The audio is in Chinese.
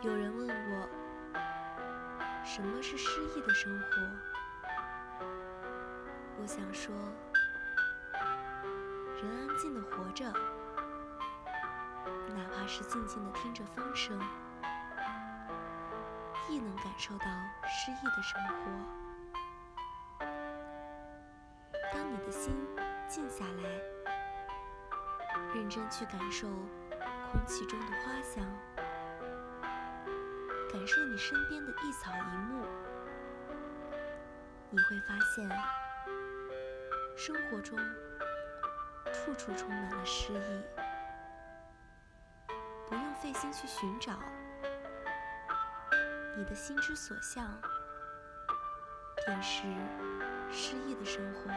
有人问我，什么是诗意的生活？我想说，人安静的活着，哪怕是静静的听着风声，亦能感受到诗意的生活。当你的心静下来，认真去感受空气中的花香。感受你身边的一草一木，你会发现，生活中处处充满了诗意，不用费心去寻找，你的心之所向，便是诗意的生活。